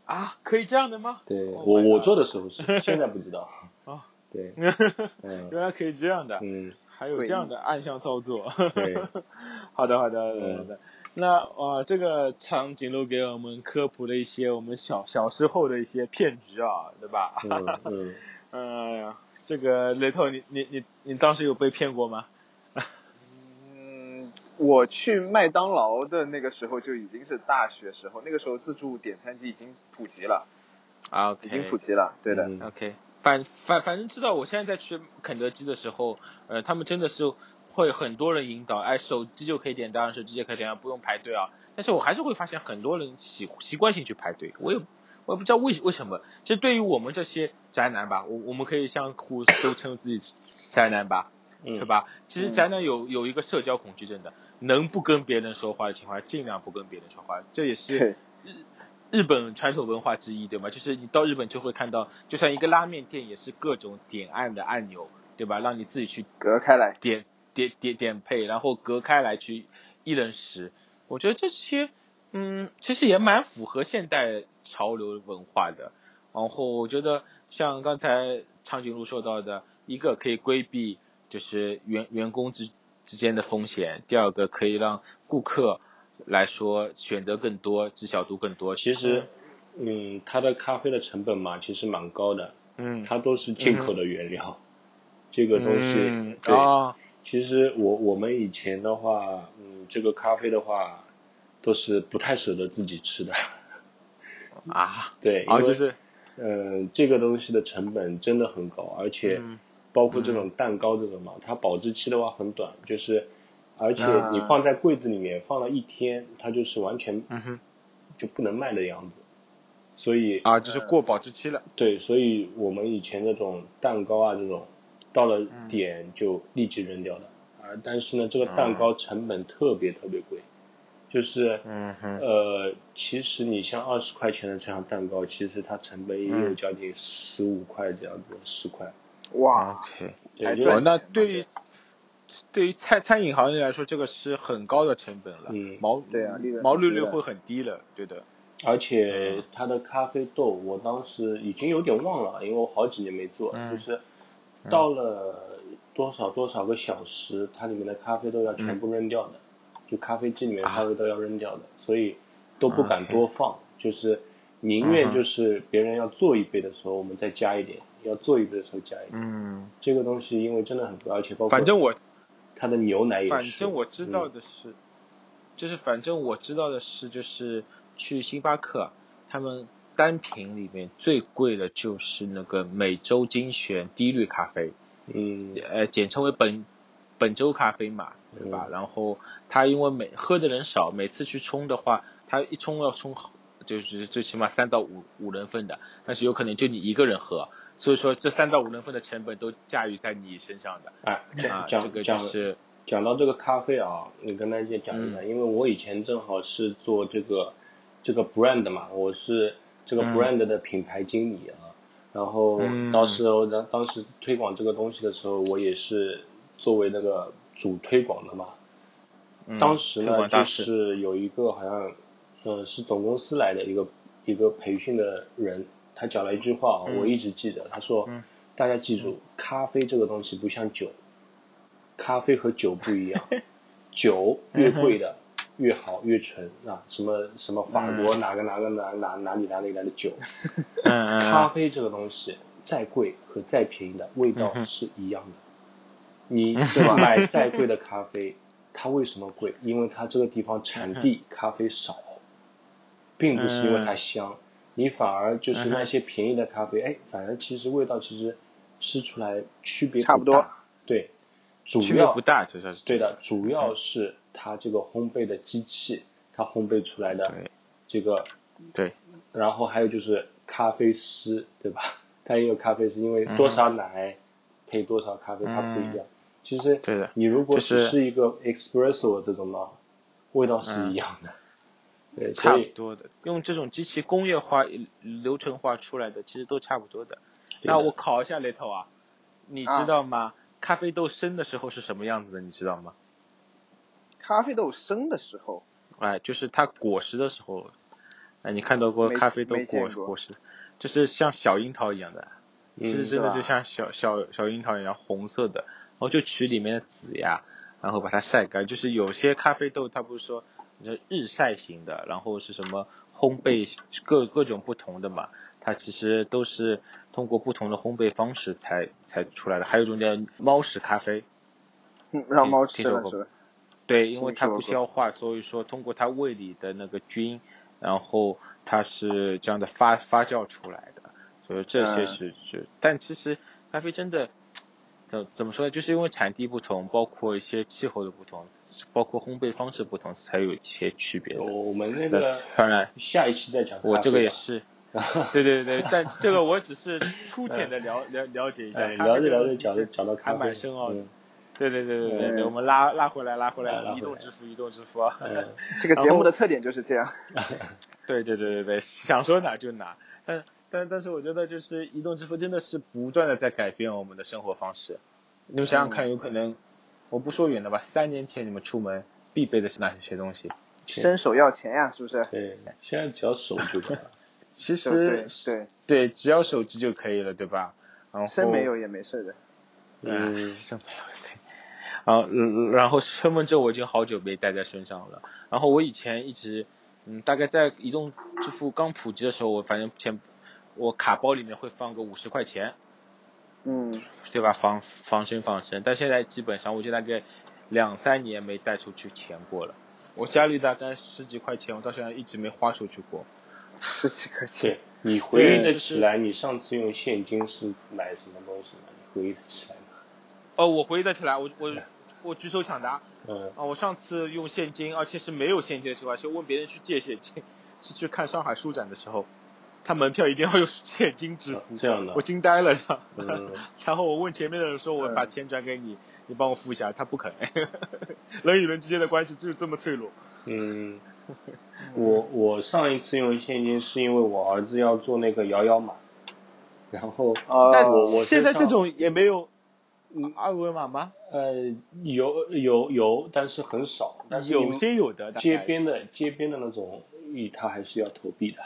Speaker 1: 啊？可以这样的吗？
Speaker 3: 对
Speaker 1: Oh
Speaker 3: 我我做的时候是，现在不知道。
Speaker 1: 啊，
Speaker 3: 对，嗯
Speaker 1: 原来可以这样的，
Speaker 3: 嗯，
Speaker 1: 还有这样的暗箱操作。
Speaker 3: 对，
Speaker 1: 好的，好的，好的，
Speaker 3: 嗯
Speaker 1: 好的。那呃，这个长颈鹿给我们科普了一些我们小小时候的一些骗局啊，对吧？
Speaker 3: 嗯嗯，
Speaker 1: 呃，这个雷头，你你你你当时有被骗过吗？
Speaker 2: 嗯，我去麦当劳的那个时候就已经是大学时候，那个时候自助点餐机已经普及了，
Speaker 1: 啊
Speaker 2: 已经普及了，对的。
Speaker 3: 嗯
Speaker 1: OK，反反反正知道，我现在在吃肯德基的时候，呃，他们真的是会很多人引导，哎，手机就可以点单，手机就可以点单，不用排队啊。但是我还是会发现很多人习习惯性去排队，我也我也不知道为为什么。其实对于我们这些宅男吧，我我们可以相互 都称自己宅男吧，
Speaker 3: 嗯
Speaker 1: 是？吧？其实宅男有有一个社交恐惧症的，能不跟别人说话的情况下，尽量不跟别人说话，这也是
Speaker 2: 日，
Speaker 1: 日本传统文化之一，对吗？就是你到日本就会看到，就像一个拉面店也是各种点按的按钮，对吧？让你自己去
Speaker 2: 隔开来。
Speaker 1: 点点点点配，然后隔开来去一人食。我觉得这些，嗯，其实也蛮符合现代潮流文化的。然后我觉得像刚才长颈鹿说到的，一个可以规避就是员员工之之间的风险，第二个可以让顾客来说选择更多，知晓度更多。
Speaker 3: 其实，嗯，它的咖啡的成本嘛，其实蛮高的，
Speaker 1: 嗯，
Speaker 3: 它都是进口的原料，这个东西，
Speaker 1: 嗯
Speaker 3: 对。
Speaker 1: 啊，
Speaker 3: 其实我我们以前的话，嗯，这个咖啡的话，都是不太舍得自己吃的，
Speaker 1: 啊，
Speaker 3: 对，
Speaker 1: 啊，
Speaker 3: 因为
Speaker 1: 就是，
Speaker 3: 呃，这个东西的成本真的很高，而且
Speaker 1: 嗯
Speaker 3: 包括这种蛋糕这种嘛，它保质期的话很短，就是而且
Speaker 2: 啊
Speaker 3: 你放在柜子里面放了一天，它就是完全就不能卖的样子。所以
Speaker 1: 啊，就是过保质期了。
Speaker 3: 对，所以我们以前那种蛋糕啊这种，到了点就立即扔掉了啊。但是呢，这个蛋糕成本特别特别贵，就是
Speaker 1: 嗯哼，
Speaker 3: 呃，其实你像二十块钱的这样蛋糕，其实它成本也有
Speaker 1: 嗯。
Speaker 3: 将近十五块这样子，十块。
Speaker 2: 哇
Speaker 1: ，OK，
Speaker 3: 对，
Speaker 1: 那对于对于餐餐饮行业来说，这个是很高的成本了，
Speaker 3: 嗯
Speaker 1: 毛
Speaker 2: 对啊
Speaker 1: 毛利率会很低了，对的。
Speaker 3: 而且它的咖啡豆，我当时已经有点忘了，因为我好几年没做，
Speaker 1: 嗯
Speaker 3: 就是到了多少多少个小时，它里面的咖啡豆要全部扔掉的，就咖啡机里面的咖啡豆要扔掉的，所以都不敢多放，就是宁愿就是别人要做一杯的时候，我们再加一点，要做一杯的时候加一点。
Speaker 1: 嗯，
Speaker 3: 这个东西因为真的很多，而且包括
Speaker 1: 反正我
Speaker 3: 它的牛奶也是。
Speaker 1: 反正我知道
Speaker 3: 嗯。
Speaker 1: 的是，就是反正我知道的是，就是去星巴克，他们单品里面最贵的就是那个美洲精选低滤咖啡，
Speaker 3: 嗯。
Speaker 1: 呃，简称为本本周咖啡嘛，对吧？
Speaker 3: 嗯。
Speaker 1: 然后他因为每喝的人少，每次去冲的话，他一冲要冲好，就是最起码三到五五人份的，但是有可能就你一个人喝，所以说这三到五人份的成本都驾驭在你身上的。
Speaker 3: 哎，
Speaker 1: 啊，
Speaker 3: 讲
Speaker 1: 这个就是
Speaker 3: 讲到这个咖啡啊，你跟大家讲一讲，因为我以前正好是做这个这个 brand 嘛，我是这个
Speaker 1: 嗯。
Speaker 3: brand 的品牌经理啊。然后
Speaker 1: 嗯。
Speaker 3: 当时候当当时推广这个东西的时候，我也是作为那个主推广的嘛。
Speaker 1: 嗯
Speaker 3: 当时呢，就是有一个好像，呃，是总公司来的一个一个培训的人，他讲了一句话，
Speaker 1: 嗯。
Speaker 3: 我一直记得，他说，
Speaker 1: 嗯
Speaker 3: 大家记住，咖啡这个东西不像酒，咖啡和酒不一样，酒越贵的越好越纯啊，什么什么法国哪个哪个哪哪哪里哪里来的酒，
Speaker 1: 嗯
Speaker 3: 咖啡这个东西再贵和再便宜的味道是一样的。你 买再贵的咖啡，它为什么贵？因为它这个地方产地咖啡少，并不是因为它香。你反而就是那些便宜的咖啡，哎，反而其实味道其实吃出来区别
Speaker 2: 差不多
Speaker 3: 大。对，主要
Speaker 1: 不大，这算是
Speaker 3: 对的，主要是它这个烘焙的机器，它烘焙出来的这个
Speaker 1: 对，
Speaker 3: 然后还有就是咖啡师，对吧？它也有咖啡师，因为多少奶配多少咖啡它不一样。其实
Speaker 1: 对的
Speaker 3: 你如果
Speaker 1: 就是
Speaker 3: 只是一个 espresso 这种呢，味道是一样的。对，
Speaker 1: 差不多的，用这种机器工业化、流程化出来的，其实都差不多的。
Speaker 3: 的
Speaker 1: 那我考一下雷头啊，你
Speaker 2: 啊
Speaker 1: 知道吗？咖啡豆生的时候是什么样子的？你知道吗？
Speaker 2: 咖啡豆生的时候，
Speaker 1: 哎，就是它果实的时候，哎，你看到过咖啡豆果果实，就是像小樱桃一样的，其实
Speaker 3: 嗯
Speaker 1: 真的就像小小小樱桃一样红色的，然后就取里面的籽呀，然后把它晒干。就是有些咖啡豆它不是说就日晒型的，然后是什么烘焙各各种不同的嘛，它其实都是通过不同的烘焙方式才才出来的。还有一种叫猫屎咖啡，
Speaker 2: 嗯让猫吃？
Speaker 1: 对，因为它不消化，所以说通过它胃里的那个菌，然后它是这样的发发酵出来的，所以这些
Speaker 2: 嗯
Speaker 1: 是是，但其实咖啡真的怎怎么说呢？就是因为产地不同，包括一些气候的不同，包括烘焙方式不同，才有一些区别的。
Speaker 3: 我们那
Speaker 1: 那
Speaker 3: 个
Speaker 1: 当然，
Speaker 3: 下一期再讲。
Speaker 1: 我这个也是，对对对，但这个我只是粗浅
Speaker 2: 嗯
Speaker 1: 的了了了解一下，
Speaker 3: 哎，
Speaker 1: 咖啡
Speaker 3: 聊着聊着讲讲到咖
Speaker 1: 还
Speaker 3: 啡，
Speaker 1: 蛮深奥的。
Speaker 3: 嗯
Speaker 1: 对对对对对我们拉拉回来拉回来，移动支付移动支付
Speaker 2: 这个节目的特点就是这样。
Speaker 1: 对对对对对，想说哪就哪，但但但是我觉得就是移动支付真的是不断的在改变我们的生活方式。你们想想看，有可能我不说远的吧，三年前你们出门必备的是哪些东西？
Speaker 2: 伸手要钱呀，是不是？
Speaker 3: 对，现在只要手就可以了。
Speaker 1: 其实
Speaker 2: 对，
Speaker 1: 对，只要手机就可以了，对吧？然后
Speaker 2: 真没有也没事的。
Speaker 3: 嗯
Speaker 1: 嗯，真没有可以。然后，嗯然后身份证我已经好久没带在身上了。然后我以前一直，嗯，大概在移动支付刚普及的时候，我反正钱，我卡包里面会放个五十块钱，
Speaker 2: 嗯，
Speaker 1: 对吧？防防身防身。但现在基本上，我就大概两三年没带出去钱过了。我家里大概十几块钱，我到现在一直没花出去过。
Speaker 2: 十几块钱。
Speaker 3: 你回忆得起来，你上次用现金是买什么东西吗？你回忆得起来吗？
Speaker 1: 哦，我回忆得起来，我我我举手抢答
Speaker 3: 嗯
Speaker 1: 啊！我上次用现金，而且是没有现金的情况下，问别人去借现金，是去看上海书展的时候，他门票一定要用 现金支付，
Speaker 3: 这样的
Speaker 1: 我惊呆了，这样。
Speaker 3: 嗯
Speaker 1: 然后我问前面的人说，我把钱转给你，你帮我付一下，他不肯。人与人之间的关系就是这么脆弱。
Speaker 3: 嗯，我我上一次用现金是因为我儿子要做那个摇摇马，然后
Speaker 1: 但
Speaker 2: 哦
Speaker 3: 我我
Speaker 1: 现在这种也没有二维码吗？
Speaker 3: 呃有有有，但是很少，但是
Speaker 1: 有
Speaker 3: 你
Speaker 1: 些有的，
Speaker 3: 街边的街边的那种，他还是要投币的，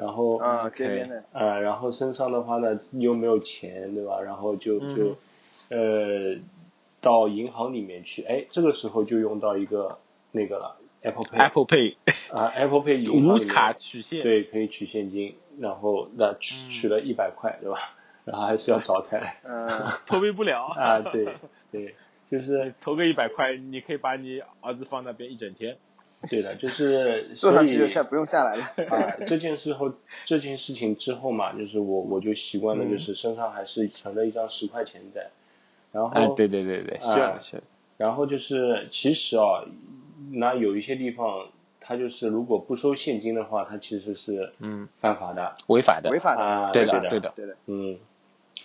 Speaker 3: 然后
Speaker 2: 啊街边的。
Speaker 3: 啊，然后身上的话呢又没有钱，对吧？然后就
Speaker 1: 嗯
Speaker 3: 就、呃到银行里面去，哎，这个时候就用到一个那个了，Apple Pay
Speaker 1: Apple Pay
Speaker 3: 啊，Apple Pay
Speaker 1: 无卡取现，
Speaker 3: 对可以取现金，然后那取
Speaker 1: 嗯
Speaker 3: 取了一百块，对吧？然后还是要找开
Speaker 2: 嗯，
Speaker 1: 投币不了
Speaker 3: 啊，对对，就是
Speaker 1: 投个一百块，你可以把你儿子放那边一整天。
Speaker 3: 对的，就是
Speaker 2: 坐上去就下不用下来了。
Speaker 3: 啊，这件事后这件事情之后嘛，就是我我就习惯了，
Speaker 1: 嗯
Speaker 3: 就是身上还是存了一张十块钱在，然后、
Speaker 1: 哎，对对对对，是是。
Speaker 3: 然后就是其实啊，那有一些地方它就是如果不收现金的话，它其实是
Speaker 1: 嗯
Speaker 3: 犯法的，
Speaker 1: 违法的，
Speaker 2: 违法的。
Speaker 3: 啊
Speaker 1: 对的
Speaker 3: 对的
Speaker 1: 对的。
Speaker 3: 嗯，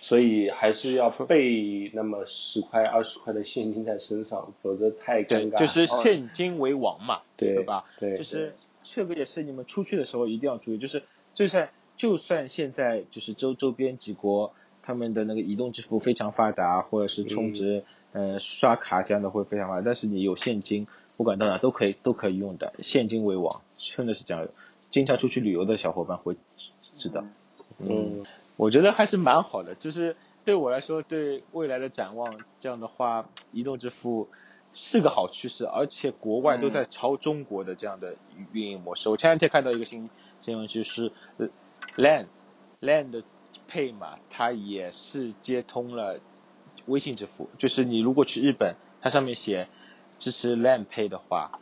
Speaker 3: 所以还是要备那么十块二十块的现金在身上，否则太，尴尬。
Speaker 1: 就是现金为王嘛，
Speaker 3: 对
Speaker 1: 吧？
Speaker 3: 对
Speaker 1: 就是这个也是你们出去的时候一定要注意，就是就算就算现在就是周周边几国他们的那个移动支付非常发达，或者是充值、呃刷卡这样的会非常发达，但是你有现金，不管到哪都可以都可以用的，现金为王，真的是这样。经常出去旅游的小伙伴会知道。
Speaker 3: 嗯
Speaker 1: 我觉得还是蛮好的，就是对我来说，对未来的展望，这样的话，移动支付是个好趋势，而且国外都在朝中国的这样的运营模式。我前两天看到一个新新闻，就是呃 Land Land Pay 嘛，它也是接通了微信支付，就是你如果去日本，它上面写支持 Land Pay 的话。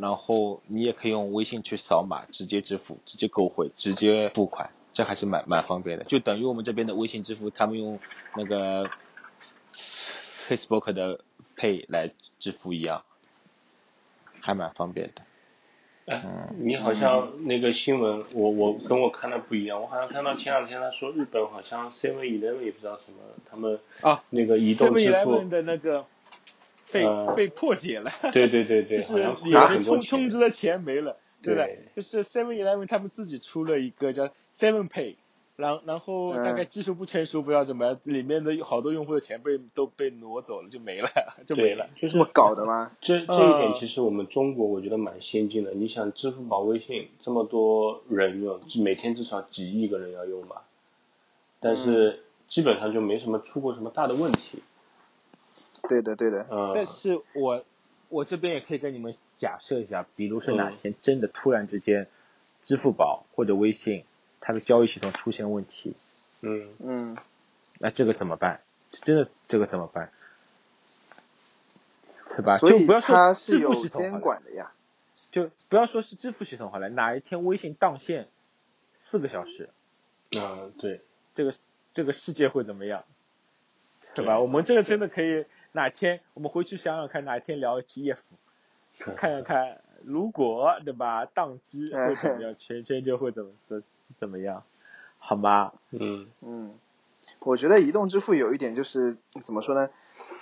Speaker 1: 然后你也可以用微信去扫码，直接支付，直接购汇，直接付款，这还是蛮蛮方便的。就等于我们这边的微信支付，他们用那个 Facebook 的 Pay 来支付一样，还蛮方便的。
Speaker 3: 哎，你好像那个新闻，我我跟我看的不一样，我好像看到前两天他说日本好像 Seven Eleven 也不知道什么，他们
Speaker 1: 啊
Speaker 3: 那个移动支付
Speaker 1: Eleven，的那个被、
Speaker 3: 呃
Speaker 1: 被破解了，
Speaker 3: 对对对对，
Speaker 1: 就是
Speaker 3: 好像
Speaker 1: 里面。充充值的钱没了，对的，就是 Seven Eleven 他们自己出了一个叫 Seven Pay，然然后
Speaker 2: 嗯
Speaker 1: 大概技术不成熟，不知道怎么样，里面的好多用户的钱被都被挪走了，就没了，就没了。，
Speaker 3: 就
Speaker 2: 这么搞的吗？
Speaker 3: 这这一点
Speaker 1: 呃
Speaker 3: 其实我们中国我觉得蛮先进的。你想，支付宝、微信这么多人用，每天至少几亿个人要用吧，但是基本上就没什么出过什么大的问题。
Speaker 2: 对的，对的。
Speaker 3: 嗯，
Speaker 1: 但是我我这边也可以跟你们假设一下，比如说哪
Speaker 3: 嗯
Speaker 1: 天真的突然之间，支付宝或者微信它的交易系统出现问题，
Speaker 3: 嗯，
Speaker 2: 嗯，
Speaker 1: 那这个怎么办？真的这个怎么办？对吧？
Speaker 2: 所以
Speaker 1: 就不要说
Speaker 2: 它是有
Speaker 1: 支付系统
Speaker 2: 监，管的呀。
Speaker 1: 就不要说是支付系统好了，哪一天微信当线四个小时，
Speaker 3: 啊，对，
Speaker 1: 这个这个世界会怎么样？对吧？我们这个真的可以哪天我们回去想想看，哪天聊一期 EF，看看看，如果对吧，宕机会怎么样，圈圈就会怎么怎怎么样，好吗？
Speaker 3: 嗯。
Speaker 2: 嗯，我觉得移动支付有一点就是怎么说呢？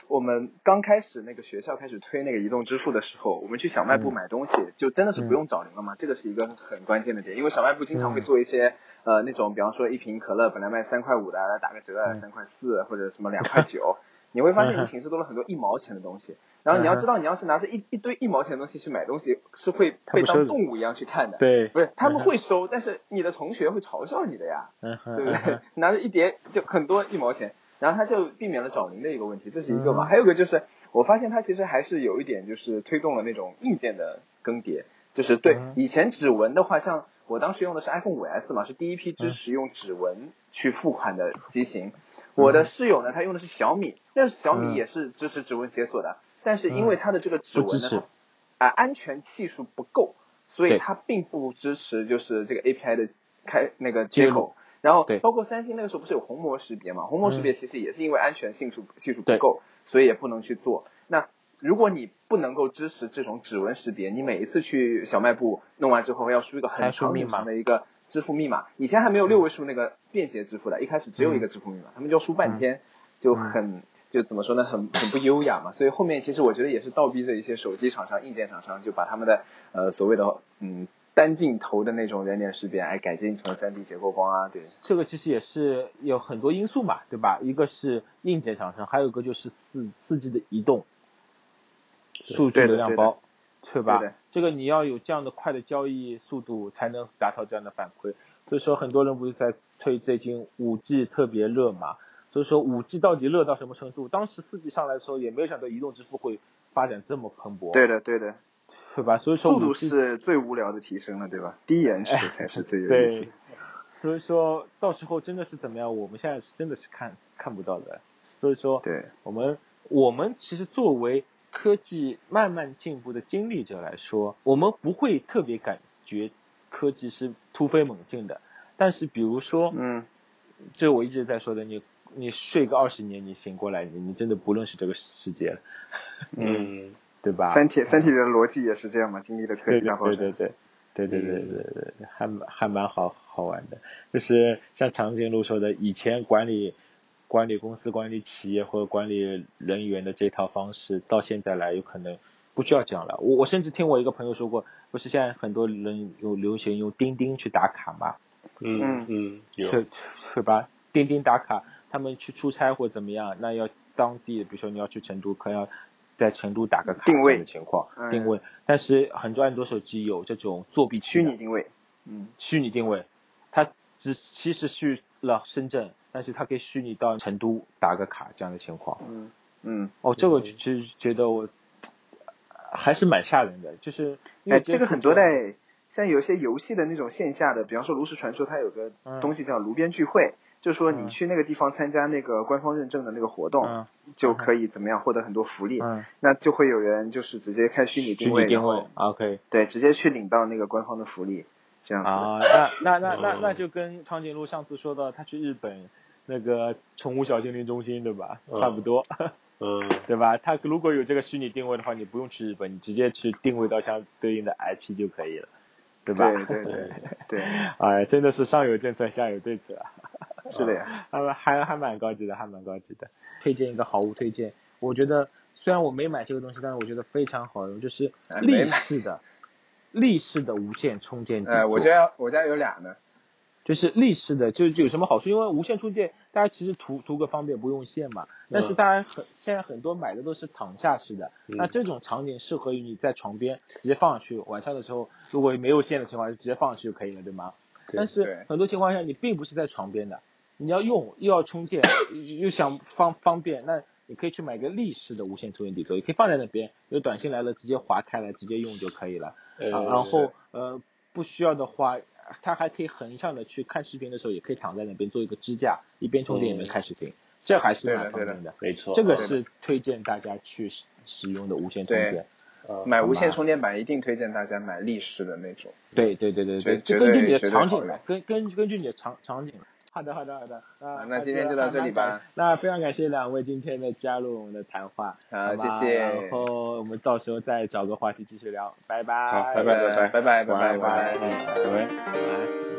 Speaker 2: 我们刚开始那个学校开始推那个移动支付的时候，我们去小卖部
Speaker 1: 嗯
Speaker 2: 买东西，就真的是不用找零了嘛，这个是一个很关键的点，因为小卖部经常会做一些、呃那种，比方说一瓶可乐本来卖三块五的，来打个折
Speaker 1: 嗯。
Speaker 2: 三块四或者什么两块九，你会发现你寝室多了很多一毛钱的东西，然后你要知道，你要是拿着一一堆一毛钱的东西去买东西，是会被当动物一样去看的。
Speaker 1: 对，
Speaker 2: 不是，他们会收，但是你的同学会嘲笑你的呀。对不对？拿着一叠就很多一毛钱，然后他就避免了找零的一个问题，这是一个嘛。
Speaker 1: 嗯
Speaker 2: 还有一个就是，我发现它其实还是有一点就是推动了那种硬件的更迭，就是对
Speaker 1: 嗯
Speaker 2: 以前指纹的话，像我当时用的是 iPhone 五 S 嘛，是第一批支持用指纹去付款的机型。我的室友呢，他用的是小米，那小米
Speaker 1: 嗯
Speaker 2: 也是支持指纹解锁的，但是因为它的这个指纹呢啊、安全系数不够，所以它并不支持就是这个 API 的开那个
Speaker 1: 接
Speaker 2: 口。然后包括三星那个时候不是有虹膜识别嘛？虹膜识别其实也是因为安全系数系数不够，所以也不能去做。那如果你不能够支持这种指纹识别，你每一次去小卖部弄完之后要输一个很长很
Speaker 1: 输密码
Speaker 2: 长的一个支付密码，以前还没有六位数那个便携支付的，一开始只有一个支付密码，他们就要输半天，就很就怎么说呢，很很不优雅嘛。所以后面其实我觉得也是倒逼着一些手机厂商、硬件厂商就把他们的呃所谓的嗯单镜头的那种人脸识别，哎改进成了 3D 结构光啊，对，
Speaker 1: 这个其实也是有很多因素嘛，对吧？一个是硬件厂商，还有一个就是四四 G 的移动数据流量包，对吧？这个你要有这样的快的交易速度，才能达到这样的反馈。所以说，很多人不是在推最近五 G 特别热嘛？所以说五 G 到底热到什么程度？当时四 G 上来的时候，也没有想到移动支付会发展这么蓬勃，
Speaker 2: 对的对的，
Speaker 1: 对吧？所以说
Speaker 2: 速度是最无聊的提升了，对吧？低延迟才是最 有意思
Speaker 1: 对。，所以说到时候真的是怎么样，我们现在是真的是看看不到的。所以说，
Speaker 2: 对，
Speaker 1: 我们我们其实作为科技慢慢进步的经历者来说，我们不会特别感觉科技是突飞猛进的。但是比如说，
Speaker 2: 嗯，
Speaker 1: 这我一直在说的，你你睡个二十年，你醒过来，你你真的不认识这个世界了，
Speaker 3: 嗯，
Speaker 1: 对吧？
Speaker 2: 三体三体人的逻辑也是这样嘛，经历了科技大爆炸。
Speaker 1: 对对对。对对对对对对，还还蛮好好玩的，就是像长颈鹿说的，以前管理管理公司、管理企业或者管理人员的这套方式，到现在来有可能不需要这样了。我我甚至听我一个朋友说过，不是现在很多人有流行用钉钉去打卡嘛，
Speaker 3: 嗯嗯，有，
Speaker 1: 是是吧？钉钉打卡，他们去出差或怎么样，那要当地，比如说你要去成都，可能要在成都打个卡
Speaker 2: 定位。
Speaker 1: 的情况，
Speaker 2: 嗯
Speaker 1: 定位。但是很多安卓手机有这种作弊
Speaker 2: 虚拟定位，嗯，
Speaker 1: 虚拟定位，它只其实去了深圳，但是他可以虚拟到成都打个卡这样的情况。
Speaker 2: 嗯嗯，
Speaker 1: 哦，这个就觉得我还是蛮吓人的，就是因
Speaker 2: 哎，
Speaker 1: 为
Speaker 2: 这个很多在像有些游戏的那种线下的，比方说炉石传说，它有个
Speaker 1: 嗯。
Speaker 2: 东西叫炉边聚会，就是说你
Speaker 1: 嗯。
Speaker 2: 去那个地方参加那个官方认证的那个活动，
Speaker 1: 嗯。
Speaker 2: 就可以怎么样获得很多福利。
Speaker 1: 嗯。
Speaker 2: 那就会有人就是直接开虚拟
Speaker 1: 虚
Speaker 2: 定位，
Speaker 1: 拟定位，OK。
Speaker 2: 对，直接去领到那个官方的福利，这样子。
Speaker 1: 啊，那那那那
Speaker 3: 嗯。
Speaker 1: 那就跟长颈鹿上次说到他去日本那个宠物小精灵中心对吧，
Speaker 3: 嗯
Speaker 1: 差不多。
Speaker 3: 嗯，
Speaker 1: 对吧？它如果有这个虚拟定位的话，你不用去日本，你直接去定位到相对应的 IP 就可以了，对吧？
Speaker 2: 对对对对，
Speaker 1: 哎，真的是上有政策，下有对策啊。
Speaker 2: 是的呀。
Speaker 1: 还还还蛮高级的，还蛮高级的。推荐一个好物推荐，我觉得虽然我没买这个东西，但是我觉得非常好用，就是立式的。立式的无线充电。
Speaker 2: 呃，我家我家有俩呢。
Speaker 1: 就是立式的，就有什么好处？因为无线充电，大家其实图图个方便，不用线嘛。但是大家很现在很多买的都是躺下式的，那这种场景适合于你在床边直接放上去，晚上的时候如果没有线的情况就，直接放上去就可以了，对吗？但是很多情况下你并不是在床边的，你要用又要充电，又想方方便，那你可以去买个立式的无线充电底座，也可以放在那边，有短信来了直接划开来直接用就可以了。然后呃不需要的话，它还可以横向的去看视频的时候，也可以躺在那边做一个支架，一边充电一边看视频，这还是蛮方便
Speaker 2: 的。
Speaker 3: 没错，
Speaker 1: 这个是推荐大家去使用的无线充电。
Speaker 2: 买无线充电板一定推荐大家买立式的那种。
Speaker 1: 对对对对对，就根据你的场景来，根根根据你的场场景了。好的，好的，好的。啊，
Speaker 2: 那今天就到这里吧。
Speaker 1: 那非常感谢两位今天的加入我们的谈话。
Speaker 2: 好，谢谢。
Speaker 1: 然后我们到时候再找个话题继续聊。拜拜。
Speaker 2: 好，拜拜，拜拜，拜拜，拜拜，
Speaker 3: 拜拜，拜拜。